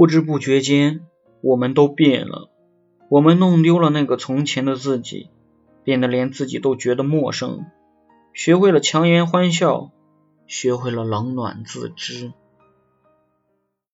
不知不觉间我们都变了。我们弄丢了那个从前的自己变得连自己都觉得陌生。学会了强颜欢笑学会了冷暖自知。